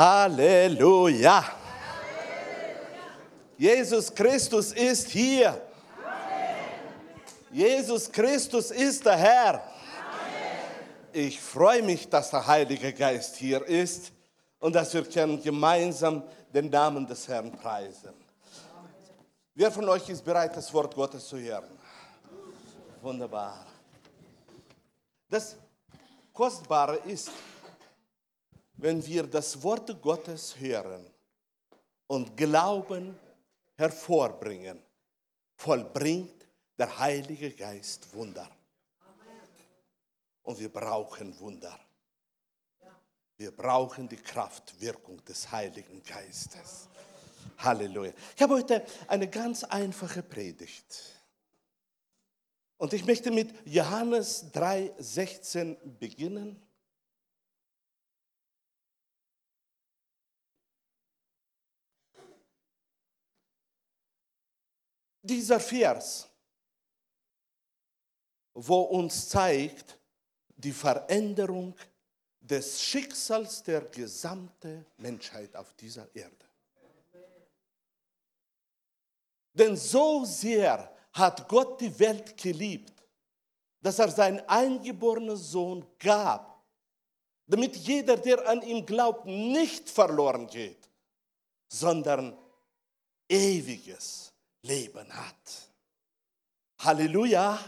Halleluja. Jesus Christus ist hier. Jesus Christus ist der Herr. Ich freue mich, dass der Heilige Geist hier ist und dass wir können gemeinsam den Namen des Herrn preisen. Wer von euch ist bereit, das Wort Gottes zu hören? Wunderbar. Das Kostbare ist, wenn wir das Wort Gottes hören und Glauben hervorbringen, vollbringt der Heilige Geist Wunder. Und wir brauchen Wunder. Wir brauchen die Kraftwirkung des Heiligen Geistes. Halleluja. Ich habe heute eine ganz einfache Predigt. Und ich möchte mit Johannes 3,16 beginnen. Dieser Vers, wo uns zeigt die Veränderung des Schicksals der gesamten Menschheit auf dieser Erde. Denn so sehr hat Gott die Welt geliebt, dass er seinen eingeborenen Sohn gab, damit jeder, der an ihn glaubt, nicht verloren geht, sondern ewiges Leben hat. Halleluja.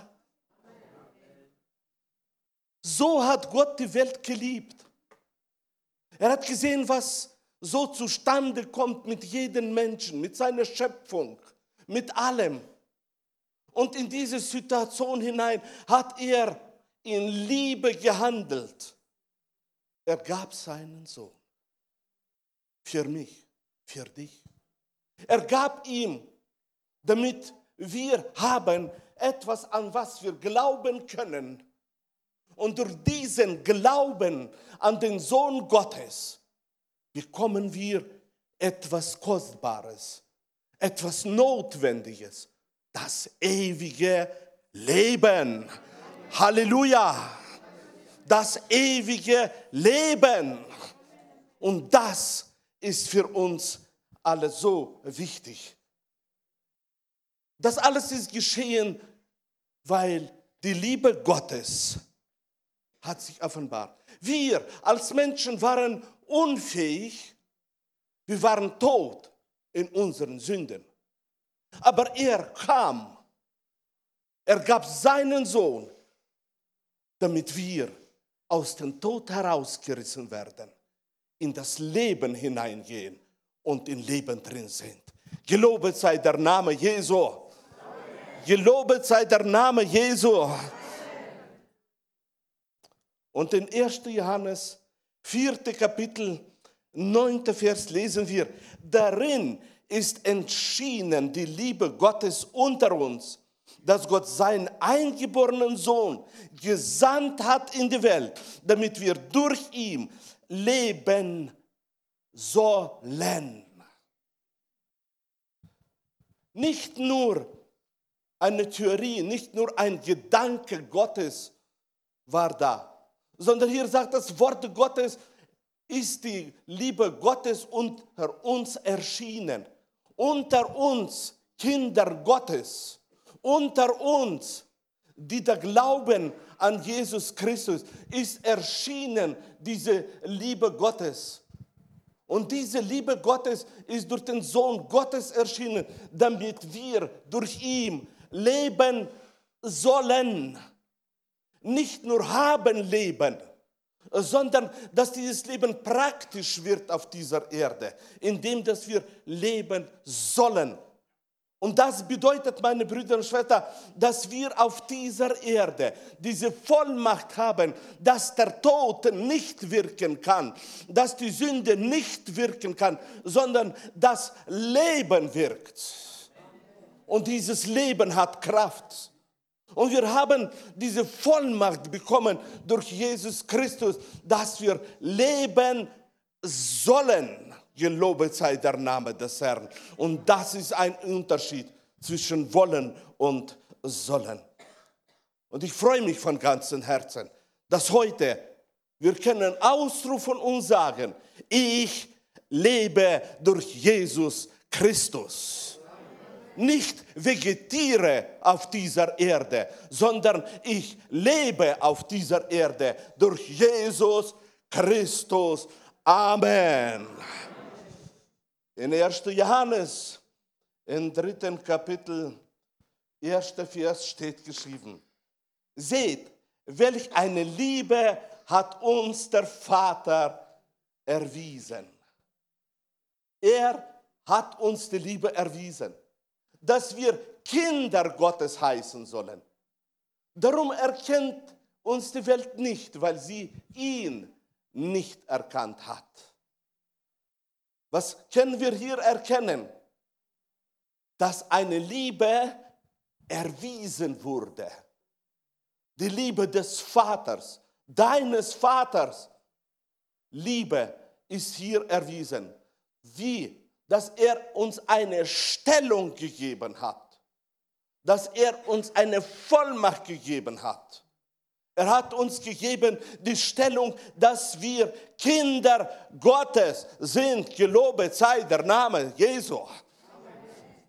So hat Gott die Welt geliebt. Er hat gesehen, was so zustande kommt mit jedem Menschen, mit seiner Schöpfung, mit allem. Und in diese Situation hinein hat er in Liebe gehandelt. Er gab seinen Sohn. Für mich, für dich. Er gab ihm, damit wir haben etwas, an was wir glauben können. Und durch diesen Glauben an den Sohn Gottes bekommen wir etwas Kostbares, etwas Notwendiges, das ewige Leben. Halleluja! Das ewige Leben. Und das ist für uns alle so wichtig. Das alles ist geschehen, weil die Liebe Gottes hat sich offenbart. Wir als Menschen waren unfähig, wir waren tot in unseren Sünden. Aber er kam, er gab seinen Sohn, damit wir aus dem Tod herausgerissen werden, in das Leben hineingehen und im Leben drin sind. Gelobet sei der Name Jesu. Gelobet sei der Name Jesu. Und in 1. Johannes, 4. Kapitel, 9. Vers lesen wir, darin ist entschieden die Liebe Gottes unter uns, dass Gott seinen eingeborenen Sohn gesandt hat in die Welt, damit wir durch ihn leben sollen. Nicht nur eine Theorie, nicht nur ein Gedanke Gottes war da, sondern hier sagt das Wort Gottes, ist die Liebe Gottes unter uns erschienen. Unter uns, Kinder Gottes, unter uns, die da glauben an Jesus Christus, ist erschienen diese Liebe Gottes. Und diese Liebe Gottes ist durch den Sohn Gottes erschienen, damit wir durch ihn leben sollen nicht nur haben Leben, sondern dass dieses Leben praktisch wird auf dieser Erde, indem dass wir leben sollen. Und das bedeutet, meine Brüder und Schwestern, dass wir auf dieser Erde diese Vollmacht haben, dass der Tod nicht wirken kann, dass die Sünde nicht wirken kann, sondern das Leben wirkt. Und dieses Leben hat Kraft. Und wir haben diese Vollmacht bekommen durch Jesus Christus, dass wir leben sollen. Gelobet sei der Name des Herrn. Und das ist ein Unterschied zwischen wollen und sollen. Und ich freue mich von ganzem Herzen, dass heute wir können ausrufen und sagen, ich lebe durch Jesus Christus. Nicht vegetiere auf dieser Erde, sondern ich lebe auf dieser Erde durch Jesus Christus. Amen. In 1. Johannes, im dritten Kapitel, erster Vers steht geschrieben, seht, welch eine Liebe hat uns der Vater erwiesen. Er hat uns die Liebe erwiesen, dass wir Kinder Gottes heißen sollen. Darum erkennt uns die Welt nicht, weil sie ihn nicht erkannt hat. Was können wir hier erkennen? Dass eine Liebe erwiesen wurde. Die Liebe des Vaters, deines Vaters. Liebe ist hier erwiesen. Wie? Dass er uns eine Stellung gegeben hat. Dass er uns eine Vollmacht gegeben hat. Er hat uns gegeben die Stellung, dass wir Kinder Gottes sind. Gelobet sei der Name Jesu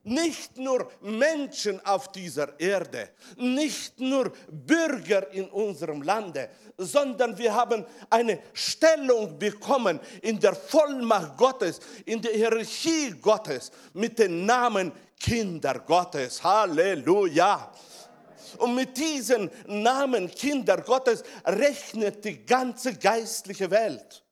nicht nur Menschen auf dieser Erde, nicht nur Bürger in unserem Lande, sondern wir haben eine Stellung bekommen in der Vollmacht Gottes, in der Hierarchie Gottes mit dem Namen Kinder Gottes. Halleluja. Und mit diesem Namen Kinder Gottes rechnet die ganze geistliche Welt.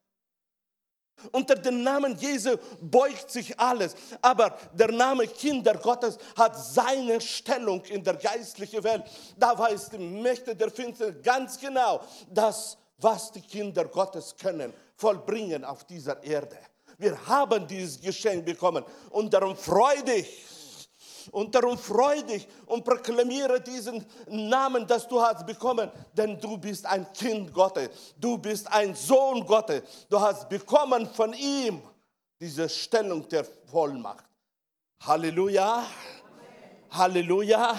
Unter dem Namen Jesu beugt sich alles. Aber der Name Kinder Gottes hat seine Stellung in der geistlichen Welt. Da weiß die Mächte der Finsternis ganz genau, dass was die Kinder Gottes können, vollbringen auf dieser Erde. Wir haben dieses Geschenk bekommen und darum freu dich und darum freu dich und proklamiere diesen Namen, das du hast bekommen, denn du bist ein Kind Gottes, du bist ein Sohn Gottes, du hast bekommen von ihm diese Stellung der Vollmacht. Halleluja. Halleluja.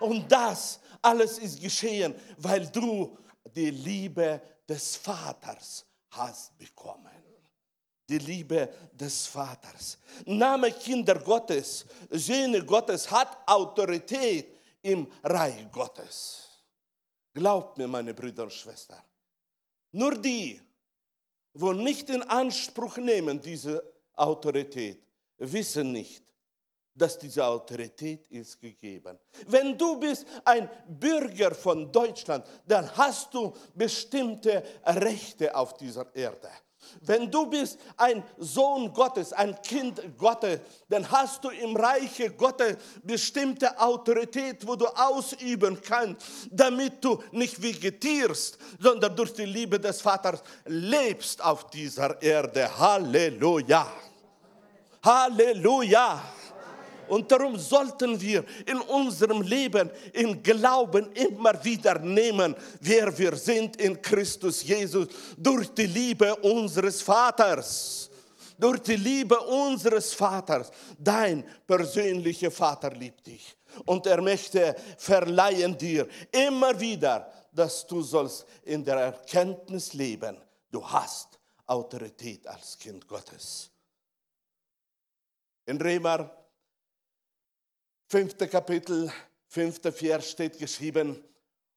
Und das alles ist geschehen, weil du die Liebe des Vaters hast bekommen die Liebe des Vaters. Name Kinder Gottes, Söhne Gottes hat Autorität im Reich Gottes. Glaubt mir, meine Brüder und Schwestern, nur die, wo nicht in Anspruch nehmen diese Autorität, wissen nicht, dass diese Autorität ist gegeben. Wenn du bist ein Bürger von Deutschland, dann hast du bestimmte Rechte auf dieser Erde. Wenn du bist ein Sohn Gottes, ein Kind Gottes, dann hast du im Reiche Gottes bestimmte Autorität, wo du ausüben kannst, damit du nicht vegetierst, sondern durch die Liebe des Vaters lebst auf dieser Erde. Halleluja. Halleluja. Und darum sollten wir in unserem Leben im Glauben immer wieder nehmen, wer wir sind in Christus Jesus durch die Liebe unseres Vaters. Durch die Liebe unseres Vaters. Dein persönlicher Vater liebt dich. Und er möchte verleihen dir immer wieder, dass du sollst in der Erkenntnis leben. Du hast Autorität als Kind Gottes. In Römer fünfte Kapitel, fünfter Vers steht geschrieben,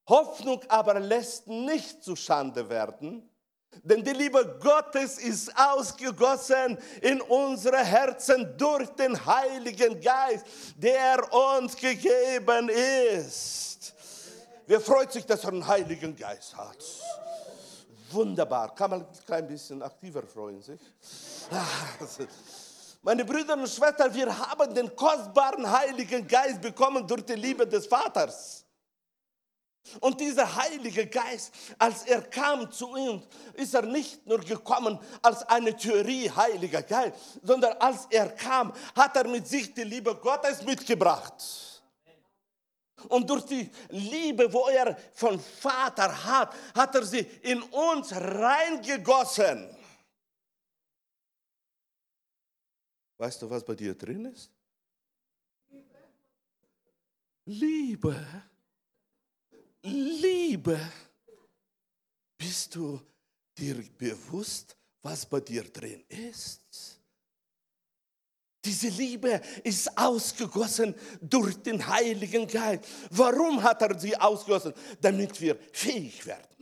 Hoffnung aber lässt nicht zu Schande werden, denn die Liebe Gottes ist ausgegossen in unsere Herzen durch den Heiligen Geist, der uns gegeben ist. Wer freut sich, dass er einen Heiligen Geist hat? Wunderbar. Kann man ein klein bisschen aktiver freuen sich? Meine Brüder und Schwestern, wir haben den kostbaren Heiligen Geist bekommen durch die Liebe des Vaters. Und dieser Heilige Geist, als er kam zu uns, ist er nicht nur gekommen als eine Theorie Heiliger Geist, sondern als er kam, hat er mit sich die Liebe Gottes mitgebracht. Und durch die Liebe, wo er von Vater hat, hat er sie in uns reingegossen. Weißt du, was bei dir drin ist? Liebe. Liebe. Bist du dir bewusst, was bei dir drin ist? Diese Liebe ist ausgegossen durch den Heiligen Geist. Warum hat er sie ausgegossen? Damit wir fähig werden.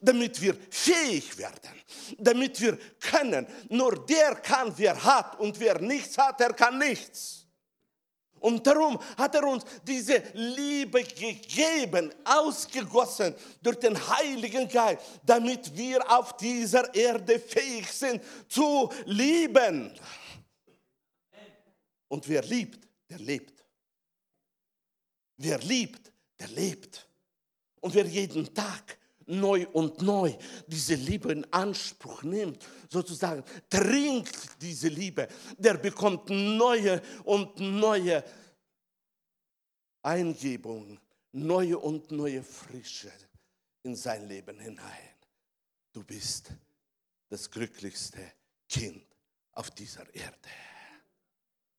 Damit wir fähig werden. Damit wir können. Nur der kann, wer hat. Und wer nichts hat, der kann nichts. Und darum hat er uns diese Liebe gegeben, ausgegossen durch den Heiligen Geist, damit wir auf dieser Erde fähig sind zu lieben. Und wer liebt, der lebt. Wer liebt, der lebt. Und wer jeden Tag neu und neu diese Liebe in Anspruch nimmt, sozusagen trinkt diese Liebe, der bekommt neue und neue Eingebungen, neue und neue Frische in sein Leben hinein. Du bist das glücklichste Kind auf dieser Erde.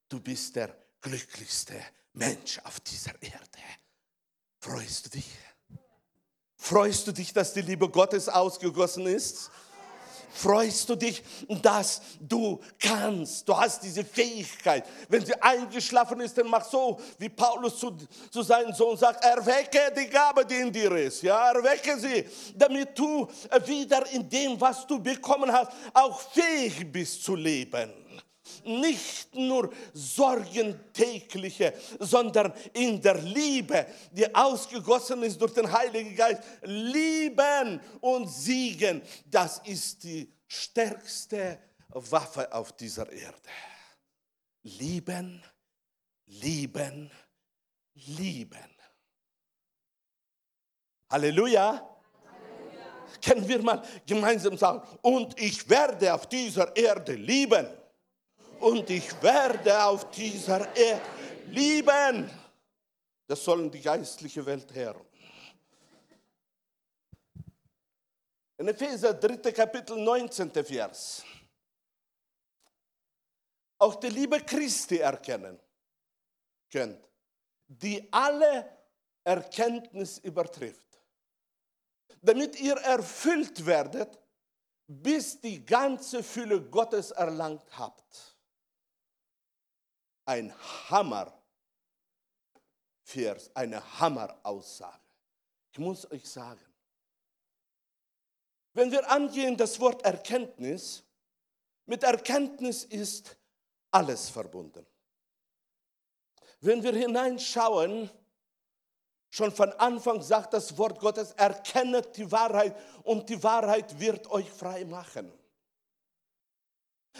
Du bist der glücklichste Mensch auf dieser Erde. Freust du dich? Freust du dich, dass die Liebe Gottes ausgegossen ist? Freust du dich, dass du kannst? Du hast diese Fähigkeit. Wenn sie eingeschlafen ist, dann mach so, wie Paulus zu, zu seinem Sohn sagt, erwecke die Gabe, die in dir ist. Ja, erwecke sie, damit du wieder in dem, was du bekommen hast, auch fähig bist zu leben nicht nur Sorgen sondern in der Liebe, die ausgegossen ist durch den Heiligen Geist, lieben und siegen. Das ist die stärkste Waffe auf dieser Erde. Lieben, lieben, lieben. Halleluja. Können wir mal gemeinsam sagen, und ich werde auf dieser Erde lieben und ich werde auf dieser Erde lieben. Das sollen die geistliche Welt hören. In Epheser 3. Kapitel 19. Vers. Auch die Liebe Christi erkennen könnt, die alle Erkenntnis übertrifft, damit ihr erfüllt werdet, bis die ganze Fülle Gottes erlangt habt ein Hammer Vers, eine Hammer-Aussage. Ich muss euch sagen, wenn wir angehen das Wort Erkenntnis, mit Erkenntnis ist alles verbunden. Wenn wir hineinschauen, schon von Anfang sagt das Wort Gottes, erkennet die Wahrheit und die Wahrheit wird euch frei machen.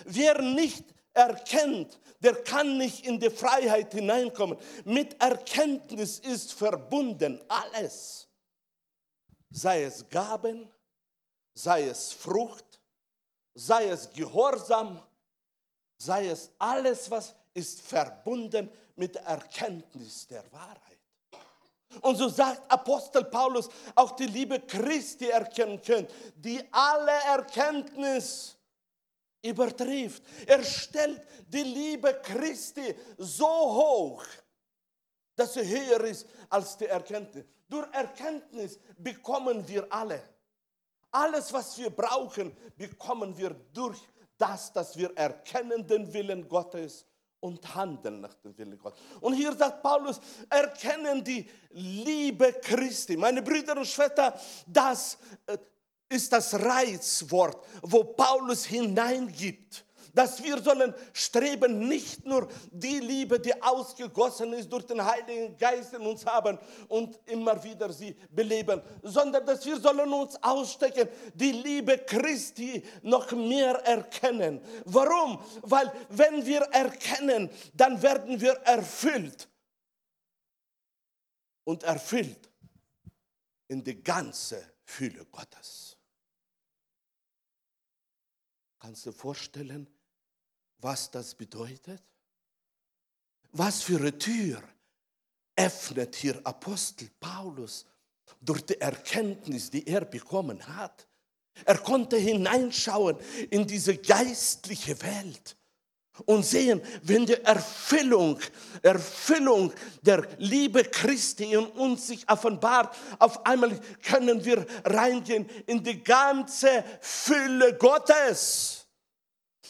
Wer nicht erkennt, der kann nicht in die Freiheit hineinkommen. Mit Erkenntnis ist verbunden alles. Sei es Gaben, sei es Frucht, sei es Gehorsam, sei es alles, was ist verbunden mit Erkenntnis der Wahrheit. Und so sagt Apostel Paulus, auch die Liebe Christi erkennen könnt, die alle Erkenntnis übertrifft. Er stellt die Liebe Christi so hoch, dass sie höher ist als die Erkenntnis. Durch Erkenntnis bekommen wir alle. Alles, was wir brauchen, bekommen wir durch das, dass wir erkennen den Willen Gottes und handeln nach dem Willen Gottes. Und hier sagt Paulus, erkennen die Liebe Christi. Meine Brüder und Schwestern, das äh, ist das Reizwort, wo Paulus hineingibt, dass wir sollen streben, nicht nur die Liebe, die ausgegossen ist durch den Heiligen Geist in uns haben und immer wieder sie beleben, sondern dass wir sollen uns ausstecken, die Liebe Christi noch mehr erkennen. Warum? Weil wenn wir erkennen, dann werden wir erfüllt und erfüllt in die ganze Fülle Gottes. Kannst du vorstellen, was das bedeutet? Was für eine Tür öffnet hier Apostel Paulus durch die Erkenntnis, die er bekommen hat. Er konnte hineinschauen in diese geistliche Welt und sehen, wenn die Erfüllung, Erfüllung der Liebe Christi in uns sich offenbart, auf einmal können wir reingehen in die ganze Fülle Gottes.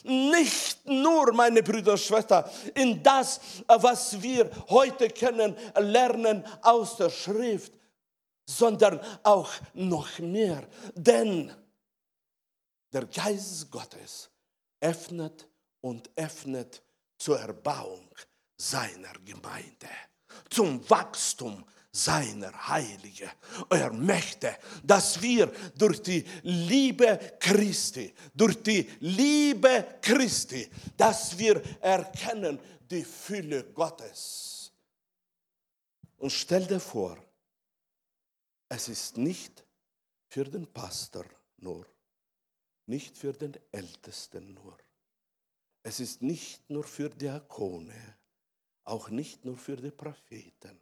Nicht nur, meine Brüder und Schwestern, in das, was wir heute können lernen aus der Schrift, sondern auch noch mehr. Denn der Geist Gottes öffnet und öffnet zur Erbauung seiner Gemeinde, zum Wachstum seiner Heilige. Er möchte, dass wir durch die Liebe Christi, durch die Liebe Christi, dass wir erkennen die Fülle Gottes. Und stell dir vor, es ist nicht für den Pastor nur, nicht für den Ältesten nur. Es ist nicht nur für Diakone, auch nicht nur für die Propheten,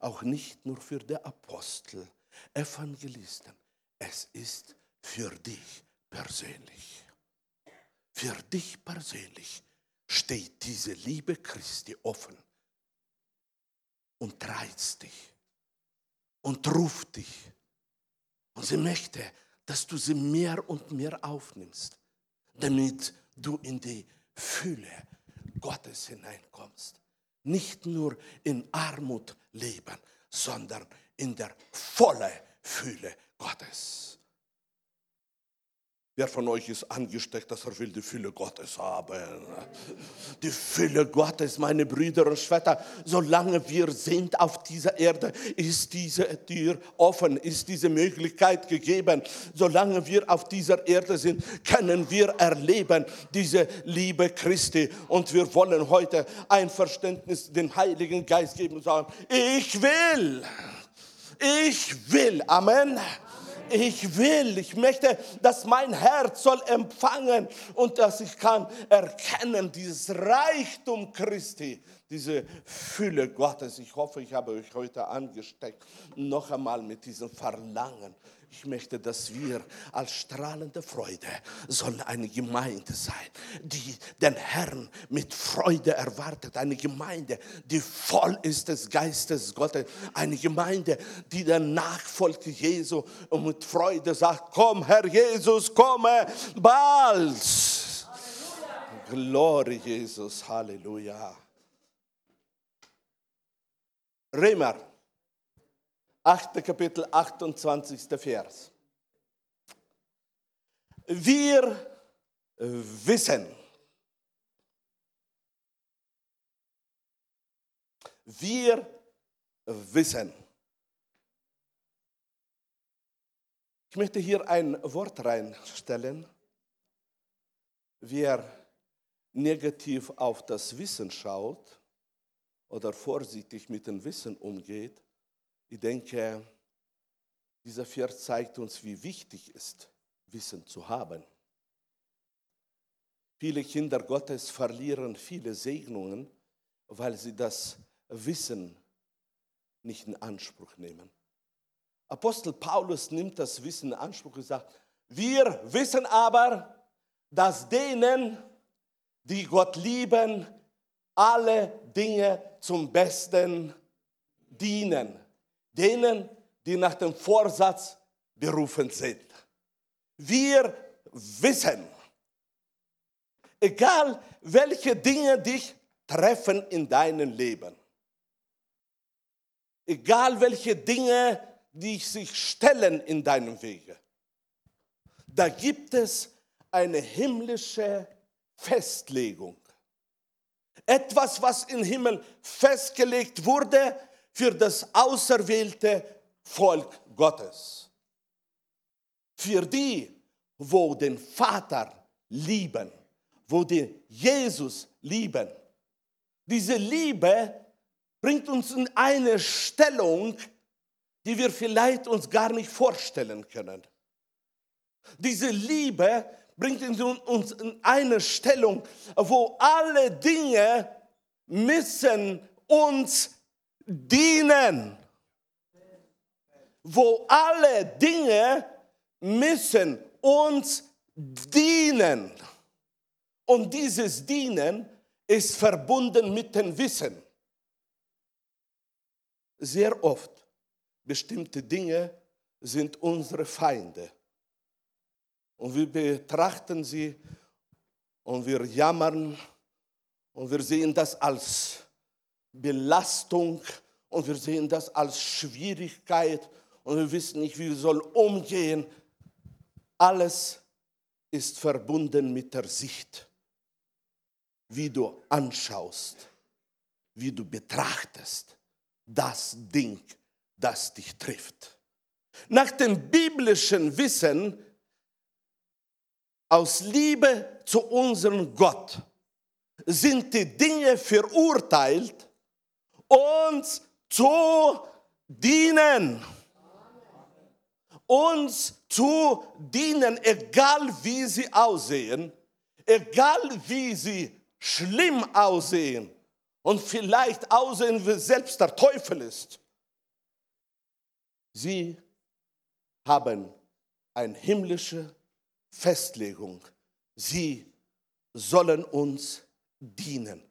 auch nicht nur für die Apostel, Evangelisten. Es ist für dich persönlich. Für dich persönlich steht diese Liebe Christi offen und reizt dich und ruft dich. Und sie möchte, dass du sie mehr und mehr aufnimmst, damit du in die Fülle Gottes hineinkommst. Nicht nur in Armut leben, sondern in der vollen Fülle Gottes. Wer von euch ist angesteckt, dass er will die Fülle Gottes haben? Die Fülle Gottes, meine Brüder und Schwestern, solange wir sind auf dieser Erde, ist diese Tür offen, ist diese Möglichkeit gegeben. Solange wir auf dieser Erde sind, können wir erleben diese Liebe Christi. Und wir wollen heute ein Verständnis dem Heiligen Geist geben und sagen, ich will, ich will, Amen ich will, ich möchte, dass mein Herz soll empfangen und dass ich kann erkennen, dieses Reichtum Christi, diese Fülle Gottes. Ich hoffe, ich habe euch heute angesteckt, noch einmal mit diesem Verlangen ich möchte, dass wir als strahlende Freude sollen eine Gemeinde sein, die den Herrn mit Freude erwartet. Eine Gemeinde, die voll ist des Geistes Gottes. Eine Gemeinde, die der Nachfolge Jesu und mit Freude sagt, komm Herr Jesus, komme bald. Glory Jesus, Halleluja. Römer 8. Kapitel, 28. Vers. Wir wissen, wir wissen. Ich möchte hier ein Wort reinstellen. Wer negativ auf das Wissen schaut oder vorsichtig mit dem Wissen umgeht, ich denke, dieser Vers zeigt uns, wie wichtig es ist, Wissen zu haben. Viele Kinder Gottes verlieren viele Segnungen, weil sie das Wissen nicht in Anspruch nehmen. Apostel Paulus nimmt das Wissen in Anspruch und sagt, wir wissen aber, dass denen, die Gott lieben, alle Dinge zum Besten dienen denen, die nach dem Vorsatz berufen sind. Wir wissen, egal welche Dinge dich treffen in deinem Leben, egal welche Dinge die sich stellen in deinem Wege, da gibt es eine himmlische Festlegung. Etwas, was im Himmel festgelegt wurde, für das auserwählte Volk Gottes. Für die, wo den Vater lieben, wo den Jesus lieben. Diese Liebe bringt uns in eine Stellung, die wir vielleicht uns gar nicht vorstellen können. Diese Liebe bringt uns in eine Stellung, wo alle Dinge müssen uns dienen, wo alle Dinge müssen uns dienen. Und dieses Dienen ist verbunden mit dem Wissen. Sehr oft bestimmte Dinge sind unsere Feinde. Und wir betrachten sie und wir jammern und wir sehen das als Belastung und wir sehen das als Schwierigkeit und wir wissen nicht, wie wir sollen umgehen. Alles ist verbunden mit der Sicht, wie du anschaust, wie du betrachtest das Ding, das dich trifft. Nach dem biblischen Wissen aus Liebe zu unserem Gott sind die Dinge verurteilt, uns zu dienen. Uns zu dienen, egal wie sie aussehen, egal wie sie schlimm aussehen und vielleicht aussehen, wie selbst der Teufel ist. Sie haben eine himmlische Festlegung. Sie sollen uns dienen.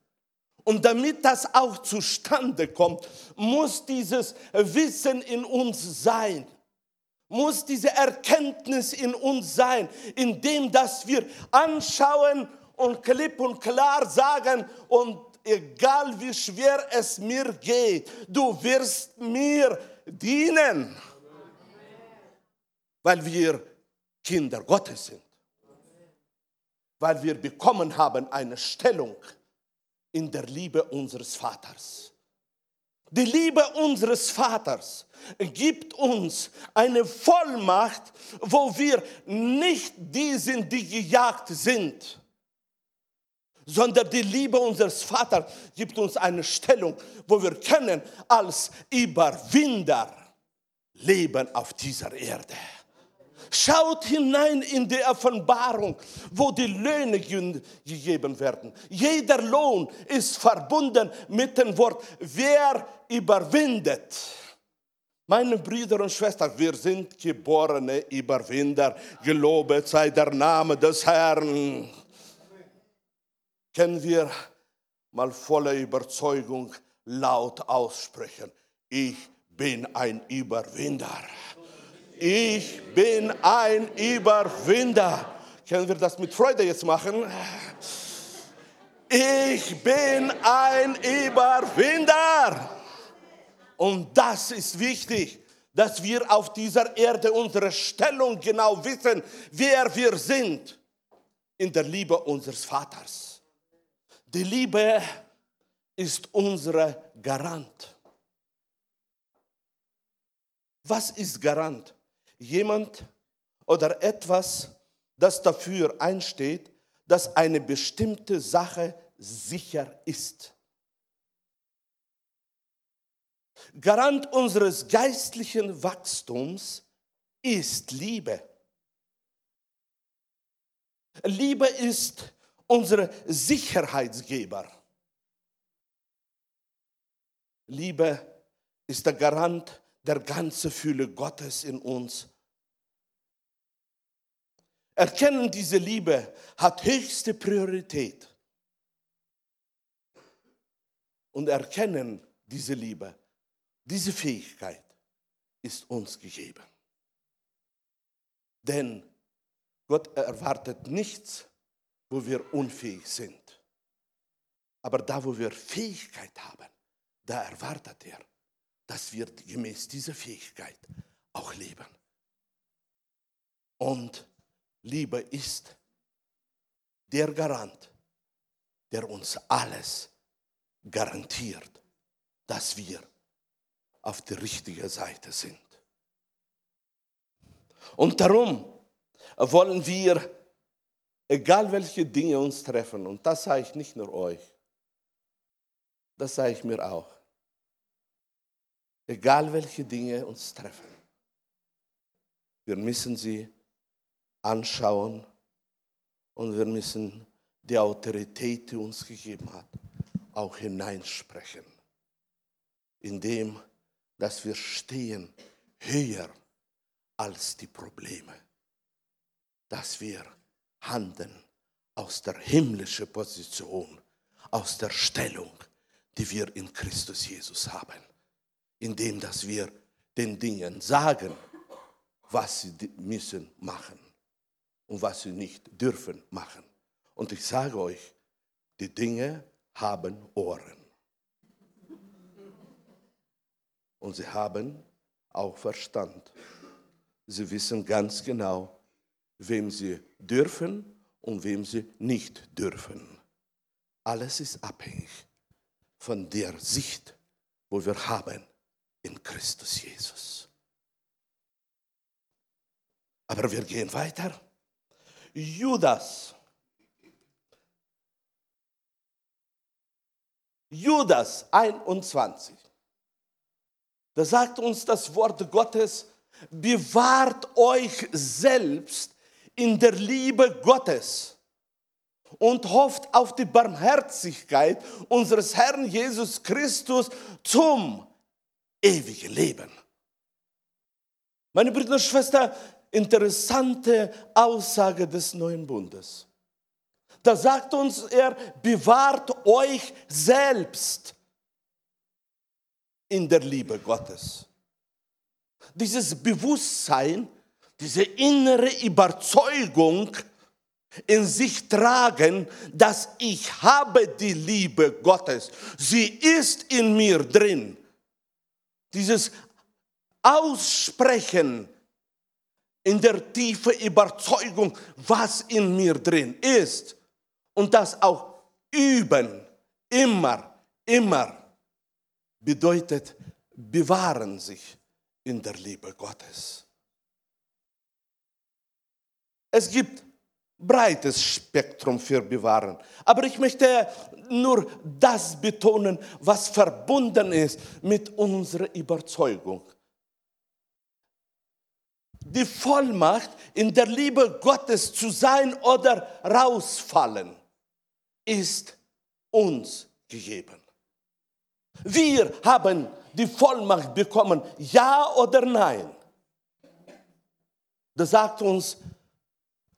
Und damit das auch zustande kommt, muss dieses Wissen in uns sein, muss diese Erkenntnis in uns sein, indem dass wir anschauen und klipp und klar sagen und egal wie schwer es mir geht, du wirst mir dienen, weil wir Kinder Gottes sind, weil wir bekommen haben eine Stellung in der Liebe unseres Vaters. Die Liebe unseres Vaters gibt uns eine Vollmacht, wo wir nicht die sind, die gejagt sind, sondern die Liebe unseres Vaters gibt uns eine Stellung, wo wir können als Überwinder leben auf dieser Erde. Schaut hinein in die Offenbarung, wo die Löhne gegeben werden. Jeder Lohn ist verbunden mit dem Wort, wer überwindet. Meine Brüder und Schwestern, wir sind geborene Überwinder. Gelobet sei der Name des Herrn. Können wir mal voller Überzeugung laut aussprechen. Ich bin ein Überwinder. Ich bin ein Überwinder. Können wir das mit Freude jetzt machen? Ich bin ein Überwinder. Und das ist wichtig, dass wir auf dieser Erde unsere Stellung genau wissen, wer wir sind in der Liebe unseres Vaters. Die Liebe ist unsere Garant. Was ist Garant? Jemand oder etwas, das dafür einsteht, dass eine bestimmte Sache sicher ist. Garant unseres geistlichen Wachstums ist Liebe. Liebe ist unsere Sicherheitsgeber. Liebe ist der Garant der ganze Fühle Gottes in uns. Erkennen diese Liebe hat höchste Priorität. Und erkennen diese Liebe, diese Fähigkeit ist uns gegeben. Denn Gott erwartet nichts, wo wir unfähig sind. Aber da, wo wir Fähigkeit haben, da erwartet er, dass wir gemäß dieser Fähigkeit auch leben. Und Liebe ist der Garant, der uns alles garantiert, dass wir auf der richtigen Seite sind. Und darum wollen wir, egal welche Dinge uns treffen, und das sage ich nicht nur euch, das sage ich mir auch, egal welche Dinge uns treffen. Wir müssen sie anschauen und wir müssen die Autorität, die uns gegeben hat, auch hineinsprechen, indem dass wir stehen höher als die Probleme, dass wir handeln aus der himmlischen Position, aus der Stellung, die wir in Christus Jesus haben indem dass wir den Dingen sagen, was sie müssen machen und was sie nicht dürfen machen Und ich sage euch, die Dinge haben Ohren. Und sie haben auch Verstand. Sie wissen ganz genau, wem sie dürfen und wem sie nicht dürfen. Alles ist abhängig von der Sicht, wo wir haben in Christus Jesus. Aber wir gehen weiter. Judas. Judas 21. Da sagt uns das Wort Gottes, bewahrt euch selbst in der Liebe Gottes und hofft auf die Barmherzigkeit unseres Herrn Jesus Christus zum ewigen Leben. Meine Brüder und Schwestern, interessante Aussage des neuen Bundes. Da sagt uns er, bewahrt euch selbst in der Liebe Gottes. Dieses Bewusstsein, diese innere Überzeugung in sich tragen, dass ich habe die Liebe Gottes. Sie ist in mir drin. Dieses Aussprechen in der tiefen Überzeugung, was in mir drin ist. Und das auch üben, immer, immer, bedeutet bewahren sich in der Liebe Gottes. Es gibt breites Spektrum für bewahren. Aber ich möchte nur das betonen, was verbunden ist mit unserer Überzeugung. Die Vollmacht, in der Liebe Gottes zu sein oder rausfallen, ist uns gegeben. Wir haben die Vollmacht bekommen, ja oder nein. Das sagt uns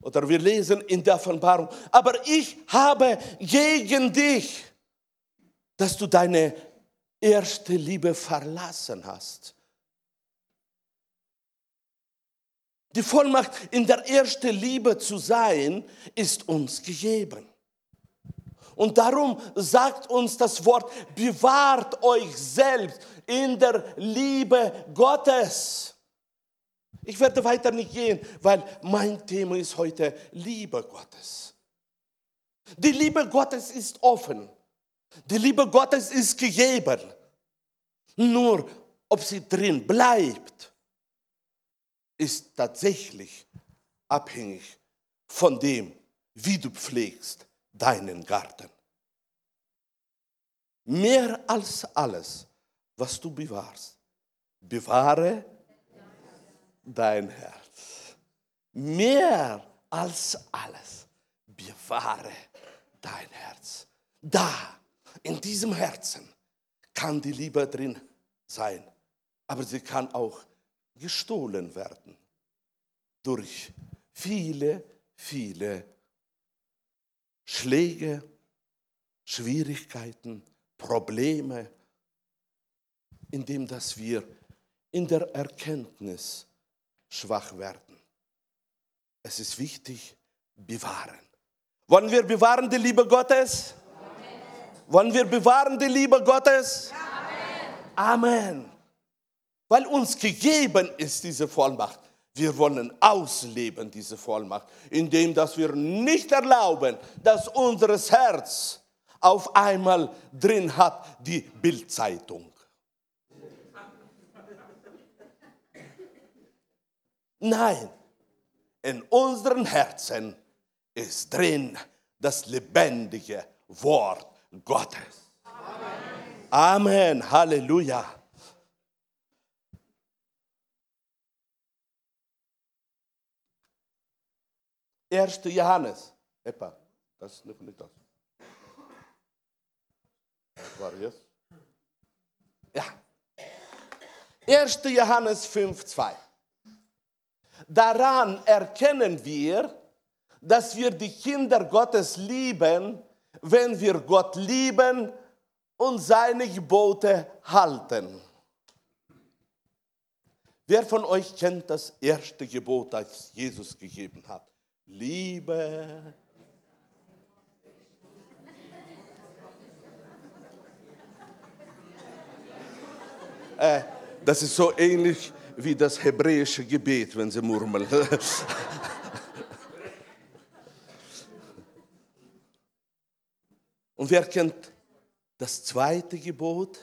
oder wir lesen in der Offenbarung, aber ich habe gegen dich, dass du deine erste Liebe verlassen hast. Die Vollmacht, in der ersten Liebe zu sein, ist uns gegeben. Und darum sagt uns das Wort, bewahrt euch selbst in der Liebe Gottes. Ich werde weiter nicht gehen, weil mein Thema ist heute Liebe Gottes. Die Liebe Gottes ist offen. Die Liebe Gottes ist gegeben. Nur ob sie drin bleibt, ist tatsächlich abhängig von dem, wie du pflegst deinen Garten. Mehr als alles, was du bewahrst, bewahre dein Herz. Mehr als alles, bewahre dein Herz. Da, in diesem Herzen, kann die Liebe drin sein, aber sie kann auch gestohlen werden durch viele, viele Schläge, Schwierigkeiten, Probleme, indem dass wir in der Erkenntnis schwach werden. Es ist wichtig, bewahren. Wollen wir bewahren die Liebe Gottes? Amen. Wollen wir bewahren die Liebe Gottes? Amen. Amen. Weil uns gegeben ist diese Vollmacht. Wir wollen ausleben diese Vollmacht, indem dass wir nicht erlauben, dass unser Herz auf einmal drin hat die Bildzeitung. Nein, in unseren Herzen ist drin das lebendige Wort Gottes. Amen. Amen. Halleluja. Erste Johannes. Epa, das ist nicht das. Das war jetzt. Ja. 1. Johannes 5, 2. Daran erkennen wir, dass wir die Kinder Gottes lieben, wenn wir Gott lieben und seine Gebote halten. Wer von euch kennt das erste Gebot, das Jesus gegeben hat? Liebe. Äh, das ist so ähnlich wie das hebräische Gebet, wenn sie murmeln. Und wer kennt das zweite Gebot?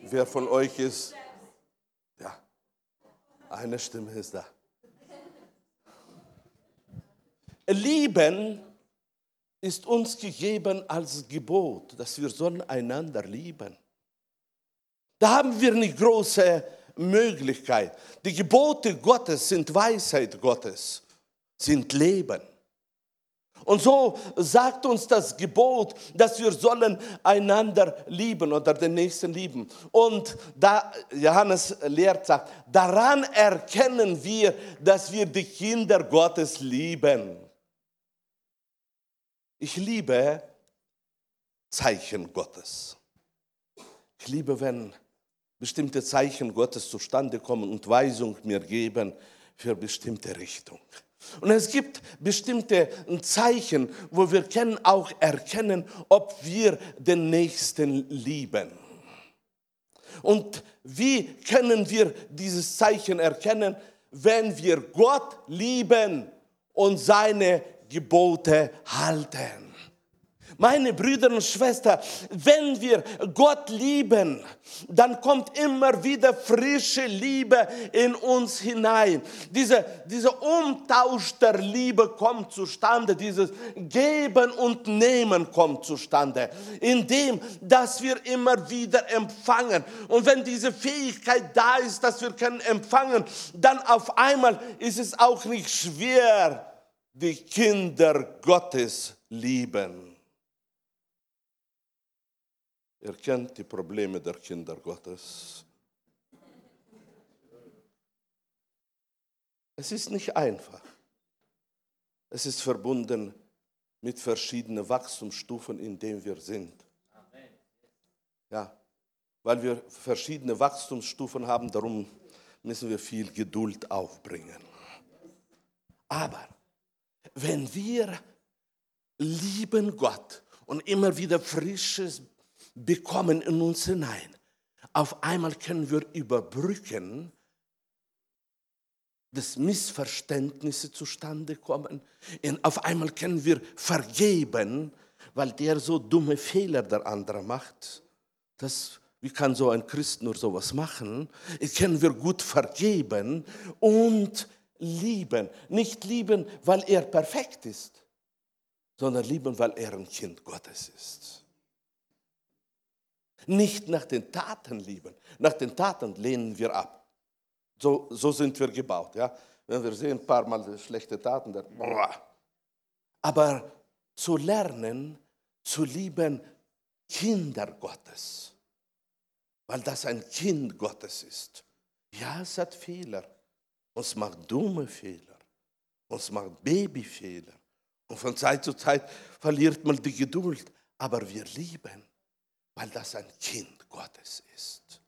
Wer von euch ist? Ja, eine Stimme ist da. Lieben ist uns gegeben als Gebot, dass wir sollen einander lieben. Da haben wir eine große Möglichkeit. Die Gebote Gottes sind Weisheit Gottes, sind Leben. Und so sagt uns das Gebot, dass wir sollen einander lieben oder den Nächsten lieben. Und da Johannes lehrt sagt, daran erkennen wir, dass wir die Kinder Gottes lieben. Ich liebe Zeichen Gottes. Ich liebe, wenn bestimmte Zeichen Gottes zustande kommen und Weisung mir geben für bestimmte Richtung. Und es gibt bestimmte Zeichen, wo wir können auch erkennen, ob wir den Nächsten lieben. Und wie können wir dieses Zeichen erkennen, wenn wir Gott lieben und seine Gebote halten? Meine Brüder und Schwestern, wenn wir Gott lieben, dann kommt immer wieder frische Liebe in uns hinein. Diese, dieser Umtausch der Liebe kommt zustande, dieses Geben und Nehmen kommt zustande, indem, dass wir immer wieder empfangen. Und wenn diese Fähigkeit da ist, dass wir können empfangen, dann auf einmal ist es auch nicht schwer, die Kinder Gottes lieben. Er kennt die Probleme der Kinder Gottes. Es ist nicht einfach. Es ist verbunden mit verschiedenen Wachstumsstufen, in denen wir sind. Ja, weil wir verschiedene Wachstumsstufen haben, darum müssen wir viel Geduld aufbringen. Aber wenn wir lieben Gott und immer wieder frisches bekommen in uns hinein. Auf einmal können wir überbrücken, dass Missverständnisse zustande kommen. Und auf einmal können wir vergeben, weil der so dumme Fehler der andere macht. Das, wie kann so ein Christ nur sowas machen? Können wir gut vergeben und lieben. Nicht lieben, weil er perfekt ist, sondern lieben, weil er ein Kind Gottes ist nicht nach den Taten lieben. Nach den Taten lehnen wir ab. So, so sind wir gebaut. Ja? Wenn wir sehen ein paar Mal schlechte Taten, dann aber zu lernen, zu lieben Kinder Gottes, weil das ein Kind Gottes ist. Ja, es hat Fehler. Uns macht dumme Fehler. Uns macht Babyfehler. Und von Zeit zu Zeit verliert man die Geduld. Aber wir lieben weil das ein Kind Gottes ist.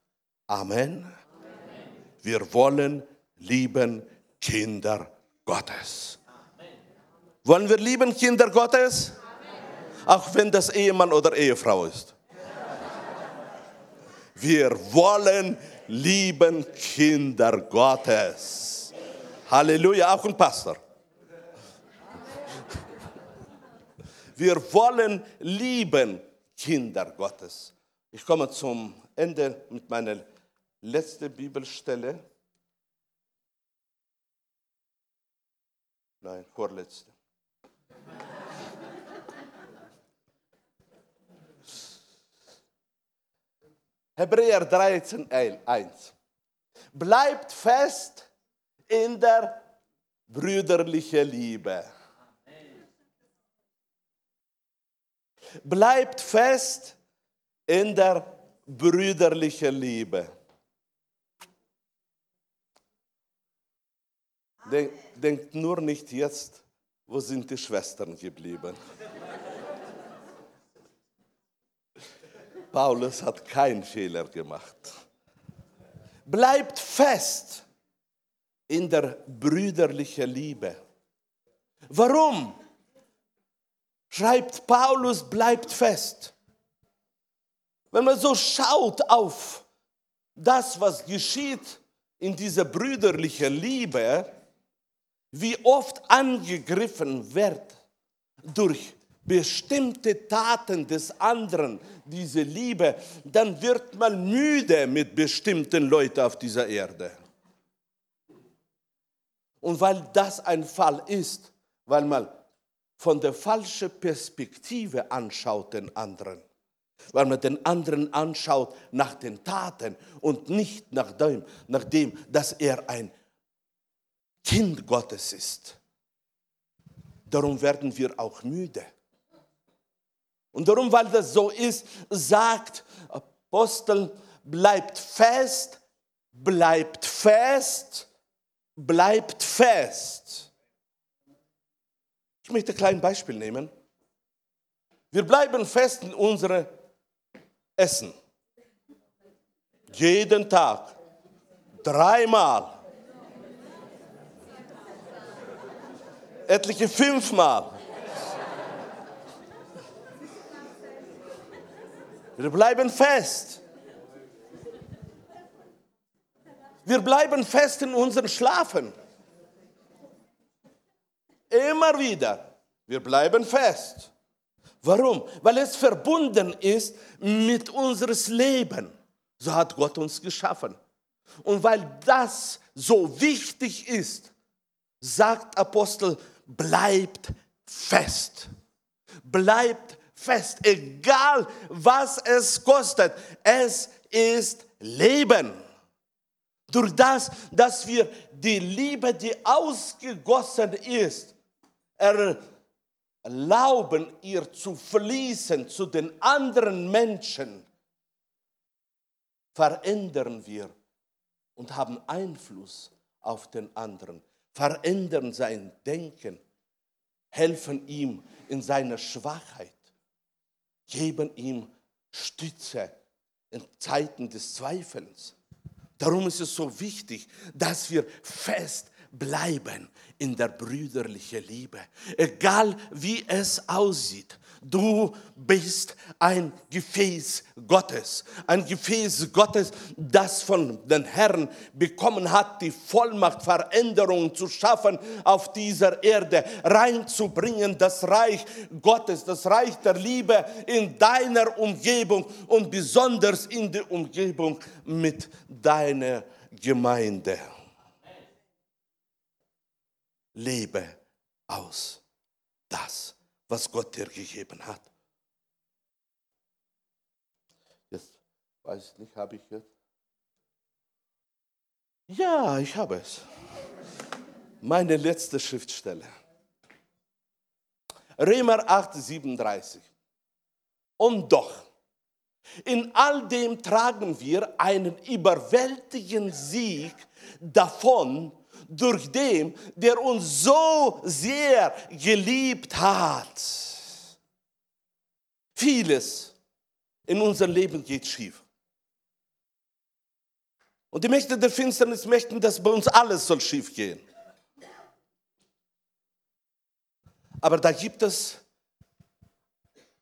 Amen. Amen. Wir wollen lieben Kinder Gottes. Amen. Wollen wir lieben Kinder Gottes? Amen. Auch wenn das Ehemann oder Ehefrau ist. Wir wollen lieben Kinder Gottes. Halleluja, auch ein Pastor. Wir wollen lieben Kinder Gottes. Ich komme zum Ende mit meiner letzten Bibelstelle. Nein, vorletzte. Hebräer 13, 1. Bleibt fest in der brüderlichen Liebe. Bleibt fest in der brüderlichen Liebe. Denk, denkt nur nicht jetzt, wo sind die Schwestern geblieben? Paulus hat keinen Fehler gemacht. Bleibt fest in der brüderlichen Liebe. Warum? schreibt Paulus, bleibt fest. Wenn man so schaut auf das, was geschieht in dieser brüderlichen Liebe, wie oft angegriffen wird durch bestimmte Taten des anderen, diese Liebe, dann wird man müde mit bestimmten Leuten auf dieser Erde. Und weil das ein Fall ist, weil man von der falschen Perspektive anschaut den anderen, weil man den anderen anschaut nach den Taten und nicht nach dem, nach dem dass er ein Kind Gottes ist. Darum werden wir auch müde. Und darum, weil das so ist, sagt Apostel, bleibt fest, bleibt fest, bleibt fest. Ich möchte ein kleines Beispiel nehmen. Wir bleiben fest in unserem Essen. Jeden Tag. Dreimal. Etliche fünfmal. Wir bleiben fest. Wir bleiben fest in unserem Schlafen. Immer wieder. Wir bleiben fest. Warum? Weil es verbunden ist mit unseres Leben. So hat Gott uns geschaffen. Und weil das so wichtig ist, sagt Apostel, bleibt fest. Bleibt fest, egal was es kostet. Es ist Leben. Durch das, dass wir die Liebe, die ausgegossen ist, erlauben ihr zu fließen zu den anderen Menschen, verändern wir und haben Einfluss auf den anderen, verändern sein Denken, helfen ihm in seiner Schwachheit geben ihm Stütze in Zeiten des Zweifels. Darum ist es so wichtig, dass wir fest bleiben in der brüderlichen Liebe. Egal wie es aussieht, Du bist ein Gefäß Gottes, ein Gefäß Gottes, das von den Herrn bekommen hat, die Vollmacht, Veränderungen zu schaffen auf dieser Erde, reinzubringen, das Reich Gottes, das Reich der Liebe in deiner Umgebung und besonders in der Umgebung mit deiner Gemeinde. Lebe aus das was Gott dir gegeben hat. Jetzt weiß ich nicht, habe ich jetzt. Ja, ich habe es. Meine letzte Schriftstelle. Römer 8, 37. Und doch, in all dem tragen wir einen überwältigenden Sieg davon, durch den, der uns so sehr geliebt hat. Vieles in unserem Leben geht schief. Und die Mächte der Finsternis möchten, dass bei uns alles soll schief gehen. Aber da gibt es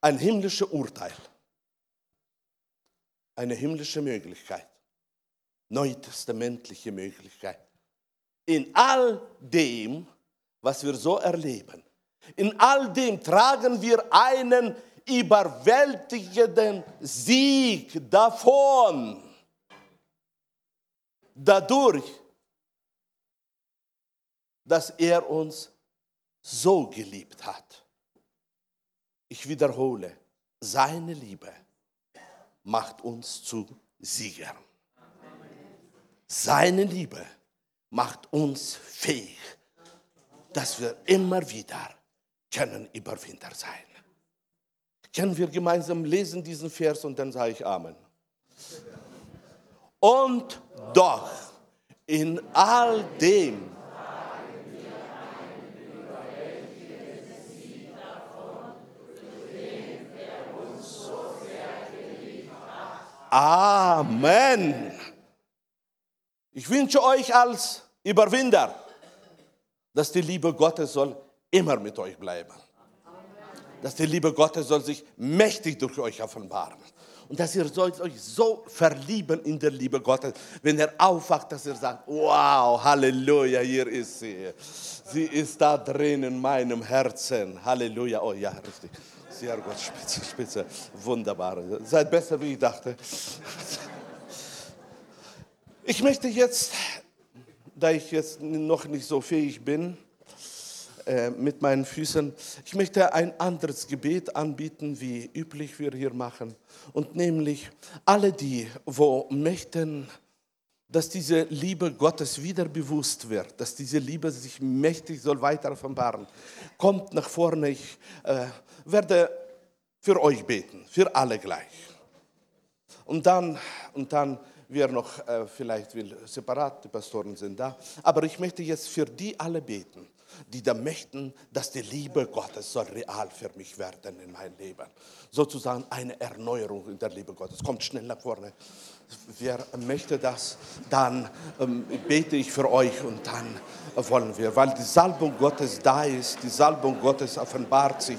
ein himmlisches Urteil, eine himmlische Möglichkeit, neutestamentliche Möglichkeit in all dem, was wir so erleben, in all dem tragen wir einen überwältigenden Sieg davon. Dadurch, dass er uns so geliebt hat. Ich wiederhole, seine Liebe macht uns zu Siegern. Seine Liebe macht uns fähig, dass wir immer wieder können Überwinder sein. Können wir gemeinsam lesen diesen Vers und dann sage ich Amen. Und doch in all dem Amen. Ich wünsche euch als Überwinder, dass die Liebe Gottes soll immer mit euch bleiben. dass die Liebe Gottes soll sich mächtig durch euch offenbaren. Und dass ihr sollt euch so verlieben in der Liebe Gottes, wenn er aufwacht, dass ihr sagt, wow, Halleluja, hier ist sie. Sie ist da drin in meinem Herzen. Halleluja, oh ja, richtig. Sehr gut, spitze, spitze, wunderbar. Seid besser, wie ich dachte. Ich möchte jetzt, da ich jetzt noch nicht so fähig bin, äh, mit meinen Füßen. Ich möchte ein anderes Gebet anbieten, wie üblich wir hier machen. Und nämlich alle die, wo möchten, dass diese Liebe Gottes wieder bewusst wird, dass diese Liebe sich mächtig soll weiter offenbaren. Kommt nach vorne, ich äh, werde für euch beten, für alle gleich. Und dann, und dann wir noch äh, vielleicht will, separat, die Pastoren sind da, aber ich möchte jetzt für die alle beten die da möchten, dass die Liebe Gottes soll real für mich werden in mein Leben. Sozusagen eine Erneuerung in der Liebe Gottes. Kommt schnell nach vorne. Wer möchte das, dann ähm, bete ich für euch und dann wollen wir, weil die Salbung Gottes da ist, die Salbung Gottes offenbart sich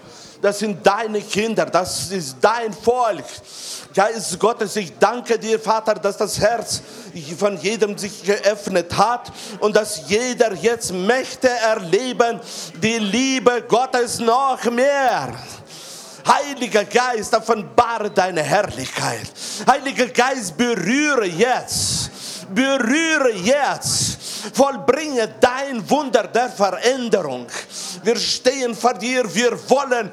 Das sind deine Kinder, das ist dein Volk. Geist Gottes, ich danke dir, Vater, dass das Herz von jedem sich geöffnet hat und dass jeder jetzt möchte erleben, die Liebe Gottes noch mehr. Heiliger Geist, offenbare deine Herrlichkeit. Heiliger Geist, berühre jetzt. Berühre jetzt. Vollbringe dein Wunder der Veränderung. Wir stehen vor dir, wir wollen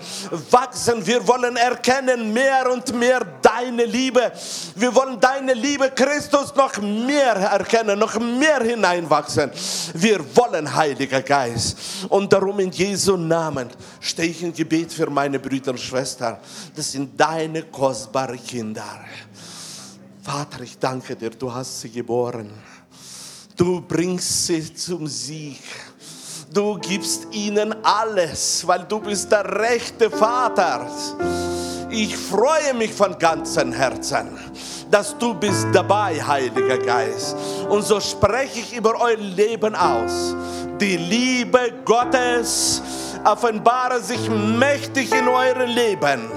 wachsen, wir wollen erkennen mehr und mehr deine Liebe. Wir wollen deine Liebe, Christus, noch mehr erkennen, noch mehr hineinwachsen. Wir wollen, Heiliger Geist. Und darum in Jesu Namen stehe ich in Gebet für meine Brüder und Schwestern. Das sind deine kostbaren Kinder. Vater, ich danke dir, du hast sie geboren. Du bringst sie zum Sieg. Du gibst ihnen alles, weil du bist der rechte Vater. Ich freue mich von ganzem Herzen, dass du bist dabei, Heiliger Geist. Und so spreche ich über euer Leben aus. Die Liebe Gottes offenbare sich mächtig in eurem Leben.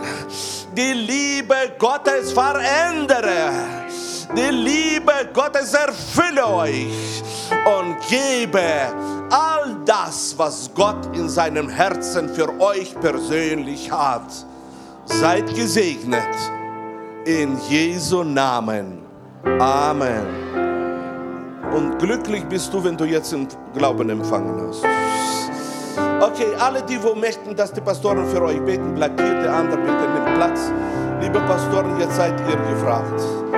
Die Liebe Gottes verändere. Die Liebe Gottes erfülle euch und gebe all das, was Gott in seinem Herzen für euch persönlich hat. Seid gesegnet in Jesu Namen. Amen. Und glücklich bist du, wenn du jetzt den Glauben empfangen hast. Okay, alle, die wo möchten, dass die Pastoren für euch beten, hier, der andere bitte nimmt Platz. Liebe Pastoren, jetzt seid ihr gefragt.